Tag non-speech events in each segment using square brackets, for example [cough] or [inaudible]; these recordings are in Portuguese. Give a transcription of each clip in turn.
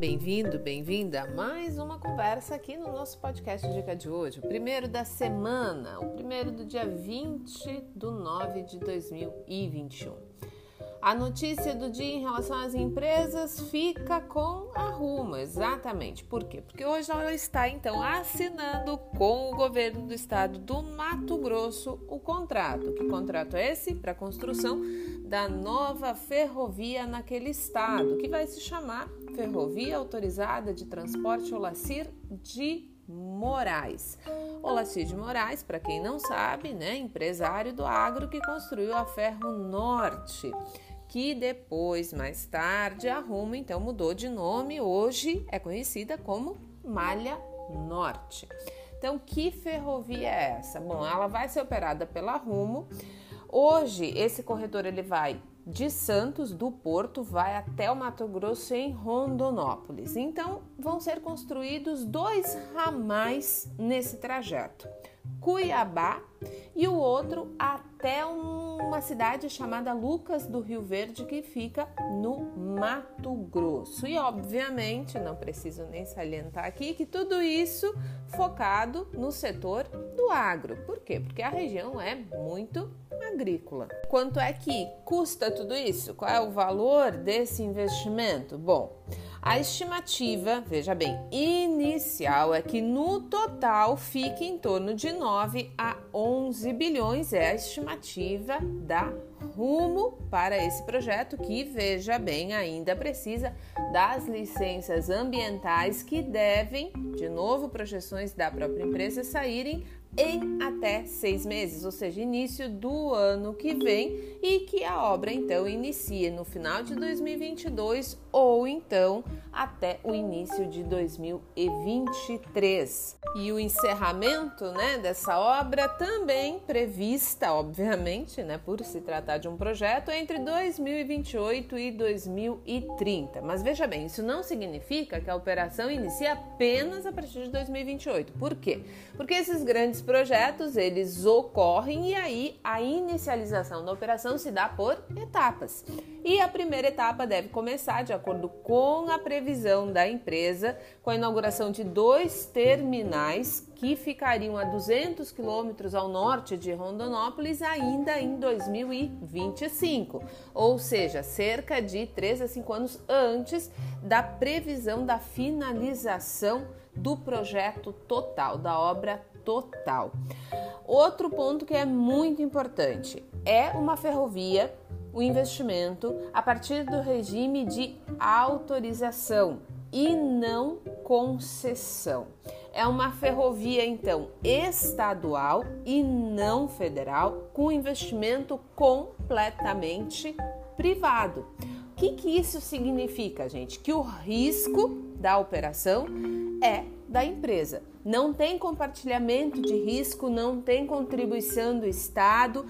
bem-vindo, bem-vinda a mais uma conversa aqui no nosso podcast Dica de hoje. O primeiro da semana, o primeiro do dia 20 de 9 de 2021. A notícia do dia em relação às empresas fica com a Rumo, exatamente. Por quê? Porque hoje ela está então assinando com o governo do estado do Mato Grosso o contrato. Que contrato é esse? Para a construção da nova ferrovia naquele estado, que vai se chamar Ferrovia Autorizada de Transporte Olacir de Moraes. Olacir de Moraes, para quem não sabe, né, empresário do agro que construiu a Ferro Norte que depois, mais tarde, a Rumo então mudou de nome, hoje é conhecida como Malha Norte. Então, que ferrovia é essa? Bom, ela vai ser operada pela Rumo. Hoje, esse corredor ele vai de Santos, do Porto, vai até o Mato Grosso em Rondonópolis. Então, vão ser construídos dois ramais nesse trajeto. Cuiabá e o outro até uma cidade chamada Lucas do Rio Verde, que fica no Mato Grosso. E, obviamente, não preciso nem salientar aqui que tudo isso focado no setor do agro. Por quê? Porque a região é muito agrícola. Quanto é que custa tudo isso? Qual é o valor desse investimento? Bom, a estimativa, veja bem, inicial é que no total fique em torno de 9 a 11 bilhões, é a estimativa da Rumo para esse projeto que, veja bem, ainda precisa das licenças ambientais que devem, de novo, projeções da própria empresa saírem em até seis meses, ou seja, início do ano que vem, e que a obra então inicie no final de 2022 ou então até o início de 2023. E o encerramento né, dessa obra também prevista, obviamente, né, por se tratar de um projeto, entre 2028 e 2030. Mas veja bem, isso não significa que a operação inicie apenas a partir de 2028. Por quê? Porque esses grandes esses projetos eles ocorrem e aí a inicialização da operação se dá por etapas. E a primeira etapa deve começar de acordo com a previsão da empresa, com a inauguração de dois terminais que ficariam a 200 quilômetros ao norte de Rondonópolis ainda em 2025, ou seja, cerca de 3 a 5 anos antes da previsão da finalização do projeto total, da obra total. Outro ponto que é muito importante é uma ferrovia, o investimento a partir do regime de autorização e não concessão. É uma ferrovia então estadual e não federal com investimento completamente privado. O que, que isso significa, gente? Que o risco da operação é da empresa. Não tem compartilhamento de risco, não tem contribuição do Estado,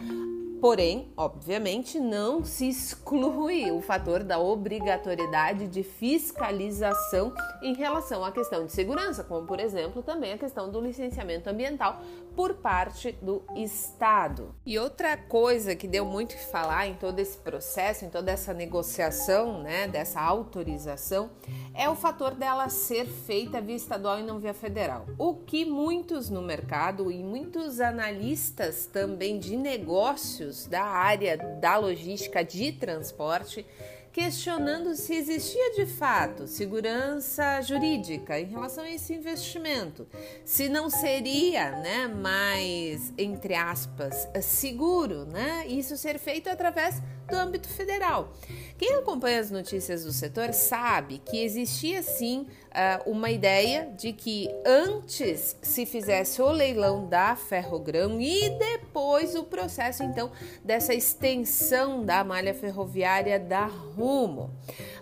Porém, obviamente, não se exclui o fator da obrigatoriedade de fiscalização em relação à questão de segurança, como, por exemplo, também a questão do licenciamento ambiental por parte do Estado. E outra coisa que deu muito que falar em todo esse processo, em toda essa negociação, né, dessa autorização, é o fator dela ser feita via estadual e não via federal. O que muitos no mercado e muitos analistas também de negócios da área da logística de transporte questionando se existia de fato segurança jurídica em relação a esse investimento, se não seria, né, mais entre aspas, seguro, né, isso ser feito através do âmbito federal. Quem acompanha as notícias do setor sabe que existia sim uh, uma ideia de que antes se fizesse o leilão da Ferrogrão e depois o processo então dessa extensão da malha ferroviária da Rumo.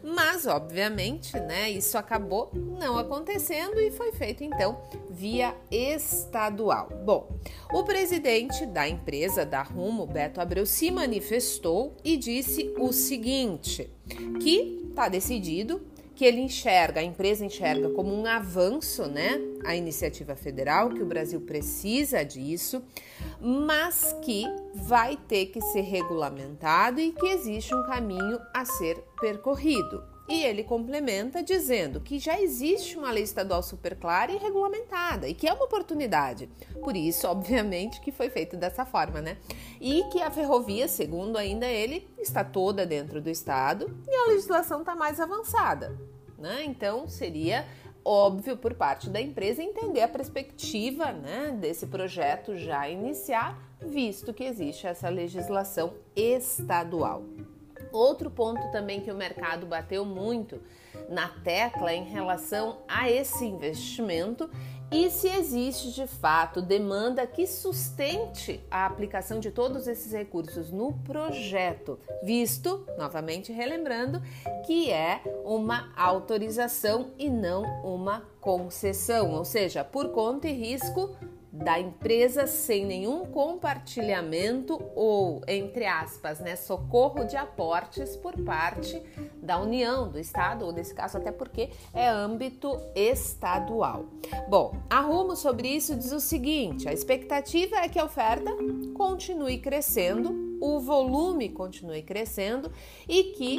Mas obviamente, né, isso acabou não acontecendo e foi feito então via estadual. Bom, o presidente da empresa da Rumo, Beto Abreu, se manifestou e disse o seguinte: que está decidido que ele enxerga, a empresa enxerga como um avanço, né, a iniciativa federal, que o Brasil precisa disso, mas que vai ter que ser regulamentado e que existe um caminho a ser percorrido. E ele complementa dizendo que já existe uma lei estadual super clara e regulamentada e que é uma oportunidade. Por isso, [laughs] obviamente, que foi feito dessa forma, né? E que a ferrovia, segundo ainda ele, está toda dentro do estado e a legislação está mais avançada, né? Então, seria óbvio por parte da empresa entender a perspectiva né, desse projeto já iniciar, visto que existe essa legislação estadual. Outro ponto também que o mercado bateu muito na tecla em relação a esse investimento e se existe de fato demanda que sustente a aplicação de todos esses recursos no projeto, visto, novamente relembrando, que é uma autorização e não uma concessão, ou seja, por conta e risco da empresa sem nenhum compartilhamento ou, entre aspas, né, socorro de aportes por parte da União, do Estado, ou nesse caso até porque é âmbito estadual. Bom, a Rumo sobre isso diz o seguinte: a expectativa é que a oferta continue crescendo o volume continue crescendo e que,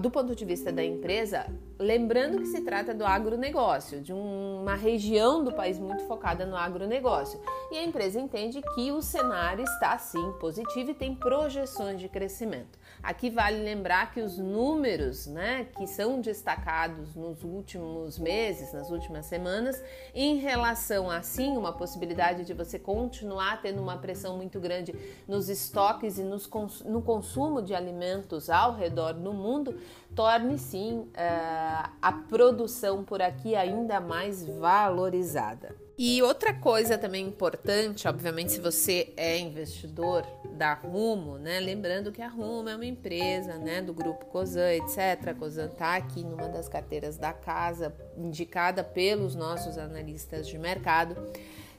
do ponto de vista da empresa, lembrando que se trata do agronegócio, de uma região do país muito focada no agronegócio. E a empresa entende que o cenário está sim positivo e tem projeções de crescimento. Aqui vale lembrar que os números né, que são destacados nos últimos meses, nas últimas semanas, em relação a sim uma possibilidade de você continuar tendo uma pressão muito grande nos estoques e nos, no consumo de alimentos ao redor do mundo, torne sim uh, a produção por aqui ainda mais valorizada. E outra coisa também importante, obviamente, se você é investidor da Rumo, né? Lembrando que a Rumo é uma empresa, né, do grupo Cosan, etc. A Cosan está aqui numa das carteiras da casa, indicada pelos nossos analistas de mercado.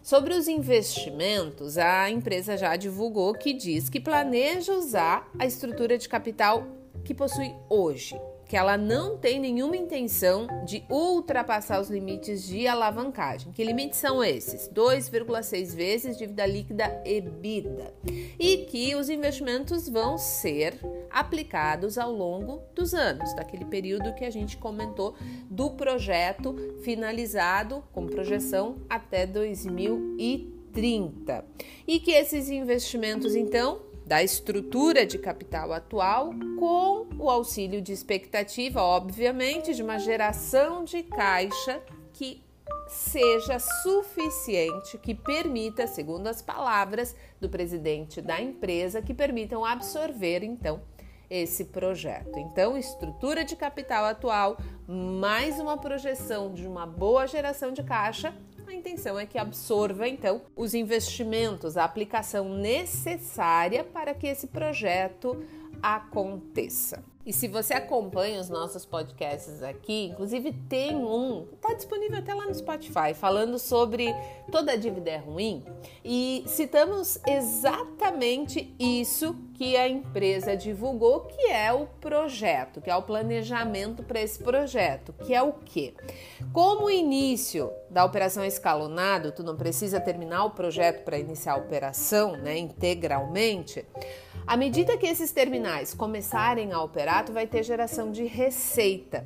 Sobre os investimentos, a empresa já divulgou que diz que planeja usar a estrutura de capital que possui hoje, que ela não tem nenhuma intenção de ultrapassar os limites de alavancagem. Que limites são esses? 2,6 vezes dívida líquida EBITDA. E que os investimentos vão ser aplicados ao longo dos anos, daquele período que a gente comentou do projeto finalizado com projeção até 2030. E que esses investimentos então da estrutura de capital atual, com o auxílio de expectativa, obviamente, de uma geração de caixa que seja suficiente, que permita, segundo as palavras do presidente da empresa, que permitam absorver então esse projeto. Então, estrutura de capital atual, mais uma projeção de uma boa geração de caixa a intenção é que absorva então os investimentos, a aplicação necessária para que esse projeto aconteça. E se você acompanha os nossos podcasts aqui, inclusive tem um, está disponível até lá no Spotify, falando sobre toda a dívida é ruim. E citamos exatamente isso que a empresa divulgou, que é o projeto, que é o planejamento para esse projeto, que é o quê? Como início da operação é escalonado, tu não precisa terminar o projeto para iniciar a operação, né, integralmente. À medida que esses terminais começarem a operar, tu vai ter geração de receita.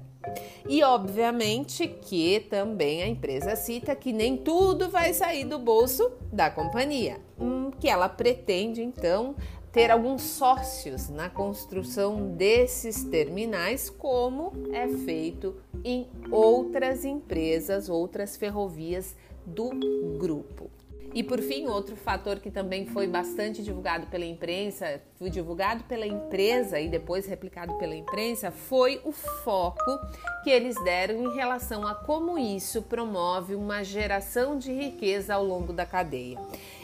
E obviamente que também a empresa cita que nem tudo vai sair do bolso da companhia, hum, que ela pretende então ter alguns sócios na construção desses terminais, como é feito em outras empresas, outras ferrovias do grupo. E por fim, outro fator que também foi bastante divulgado pela imprensa, divulgado pela empresa e depois replicado pela imprensa, foi o foco que eles deram em relação a como isso promove uma geração de riqueza ao longo da cadeia.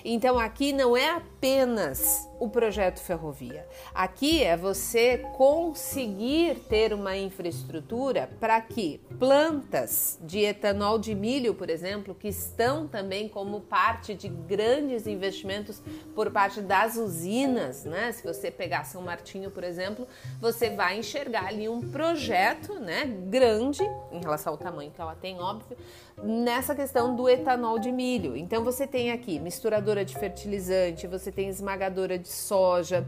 Então aqui não é apenas o projeto ferrovia. Aqui é você conseguir ter uma infraestrutura para que plantas de etanol de milho, por exemplo, que estão também como parte de grandes investimentos por parte das usinas, né? Se você pegar São Martinho, por exemplo, você vai enxergar ali um projeto, né, grande em relação ao tamanho que ela tem, óbvio, nessa questão do etanol de milho. Então você tem aqui misturadora de fertilizante, você tem esmagadora de soja,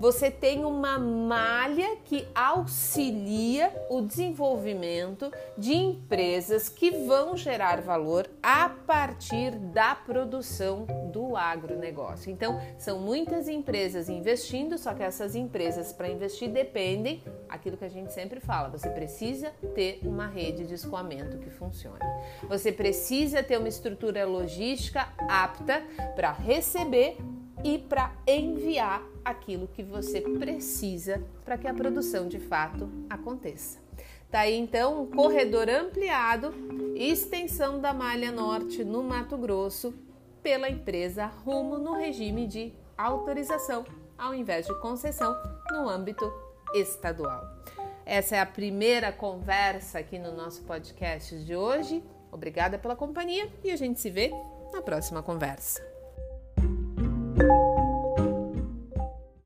você tem uma malha que auxilia o desenvolvimento de empresas que vão gerar valor a partir da produção do agronegócio. Então, são muitas empresas investindo, só que essas empresas para investir dependem aquilo que a gente sempre fala, você precisa ter uma rede de escoamento que funcione. Você precisa ter uma estrutura logística apta para receber e para enviar aquilo que você precisa para que a produção de fato aconteça. Tá aí então um corredor ampliado, extensão da malha norte no Mato Grosso pela empresa Rumo no regime de autorização ao invés de concessão no âmbito estadual. Essa é a primeira conversa aqui no nosso podcast de hoje. Obrigada pela companhia e a gente se vê na próxima conversa.